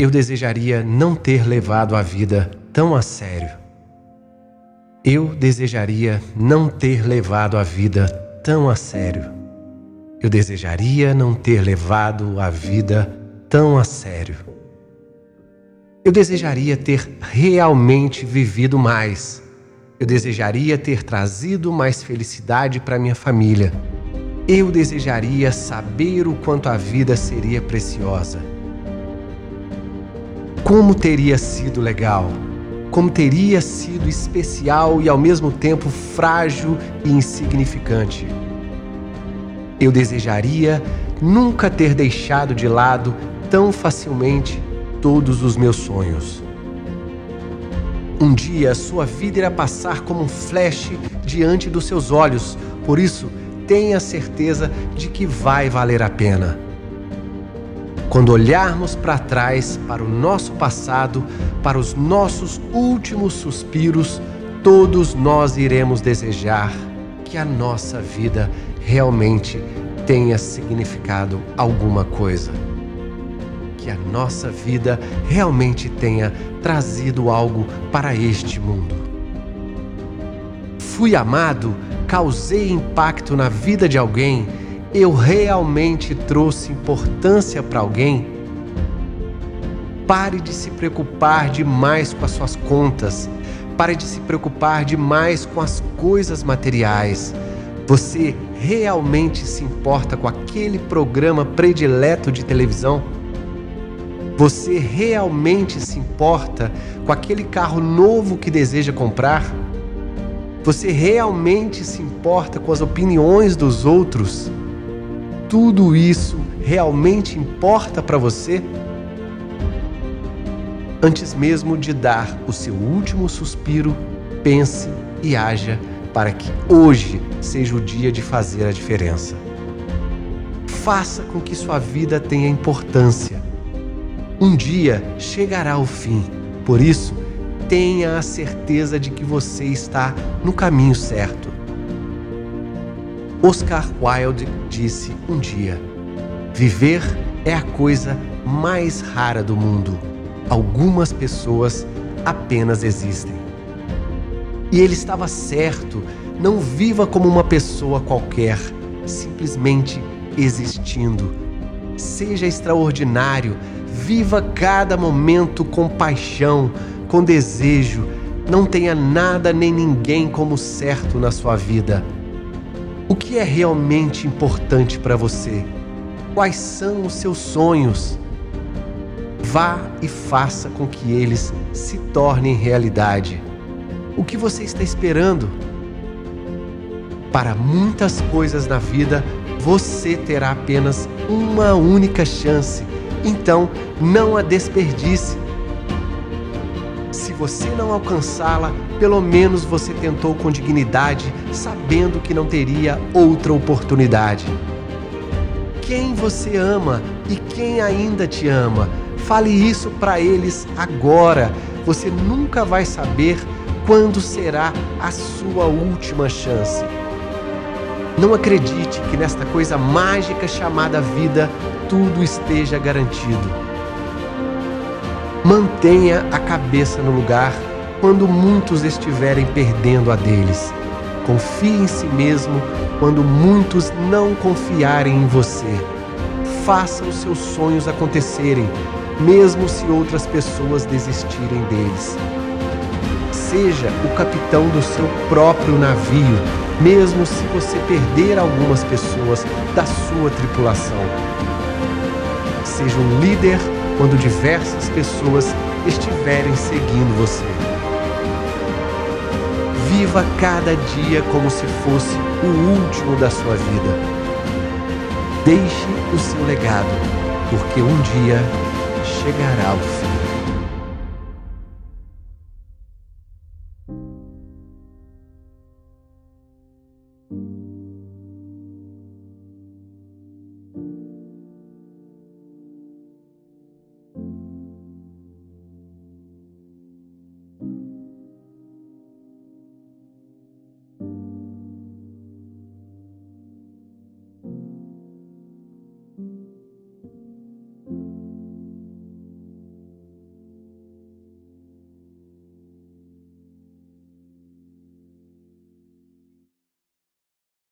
Eu desejaria não ter levado a vida tão a sério. Eu desejaria não ter levado a vida tão a sério. Eu desejaria não ter levado a vida tão a sério. Eu desejaria ter realmente vivido mais. Eu desejaria ter trazido mais felicidade para minha família. Eu desejaria saber o quanto a vida seria preciosa. Como teria sido legal como teria sido especial e ao mesmo tempo frágil e insignificante. Eu desejaria nunca ter deixado de lado tão facilmente todos os meus sonhos. Um dia sua vida irá passar como um flash diante dos seus olhos, por isso tenha certeza de que vai valer a pena. Quando olharmos para trás, para o nosso passado, para os nossos últimos suspiros, todos nós iremos desejar que a nossa vida realmente tenha significado alguma coisa. Que a nossa vida realmente tenha trazido algo para este mundo. Fui amado, causei impacto na vida de alguém eu realmente trouxe importância para alguém? Pare de se preocupar demais com as suas contas. Pare de se preocupar demais com as coisas materiais. Você realmente se importa com aquele programa predileto de televisão? Você realmente se importa com aquele carro novo que deseja comprar? Você realmente se importa com as opiniões dos outros? Tudo isso realmente importa para você? Antes mesmo de dar o seu último suspiro, pense e haja para que hoje seja o dia de fazer a diferença. Faça com que sua vida tenha importância. Um dia chegará o fim, por isso, tenha a certeza de que você está no caminho certo. Oscar Wilde disse um dia: Viver é a coisa mais rara do mundo. Algumas pessoas apenas existem. E ele estava certo. Não viva como uma pessoa qualquer, simplesmente existindo. Seja extraordinário, viva cada momento com paixão, com desejo. Não tenha nada nem ninguém como certo na sua vida. O que é realmente importante para você? Quais são os seus sonhos? Vá e faça com que eles se tornem realidade. O que você está esperando? Para muitas coisas na vida, você terá apenas uma única chance. Então, não a desperdice você não alcançá-la, pelo menos você tentou com dignidade, sabendo que não teria outra oportunidade. Quem você ama e quem ainda te ama, fale isso para eles agora. Você nunca vai saber quando será a sua última chance. Não acredite que nesta coisa mágica chamada vida tudo esteja garantido. Mantenha a cabeça no lugar quando muitos estiverem perdendo a deles. Confie em si mesmo quando muitos não confiarem em você. Faça os seus sonhos acontecerem, mesmo se outras pessoas desistirem deles. Seja o capitão do seu próprio navio, mesmo se você perder algumas pessoas da sua tripulação. Seja um líder quando diversas pessoas estiverem seguindo você. Viva cada dia como se fosse o último da sua vida. Deixe o seu legado, porque um dia chegará o fim.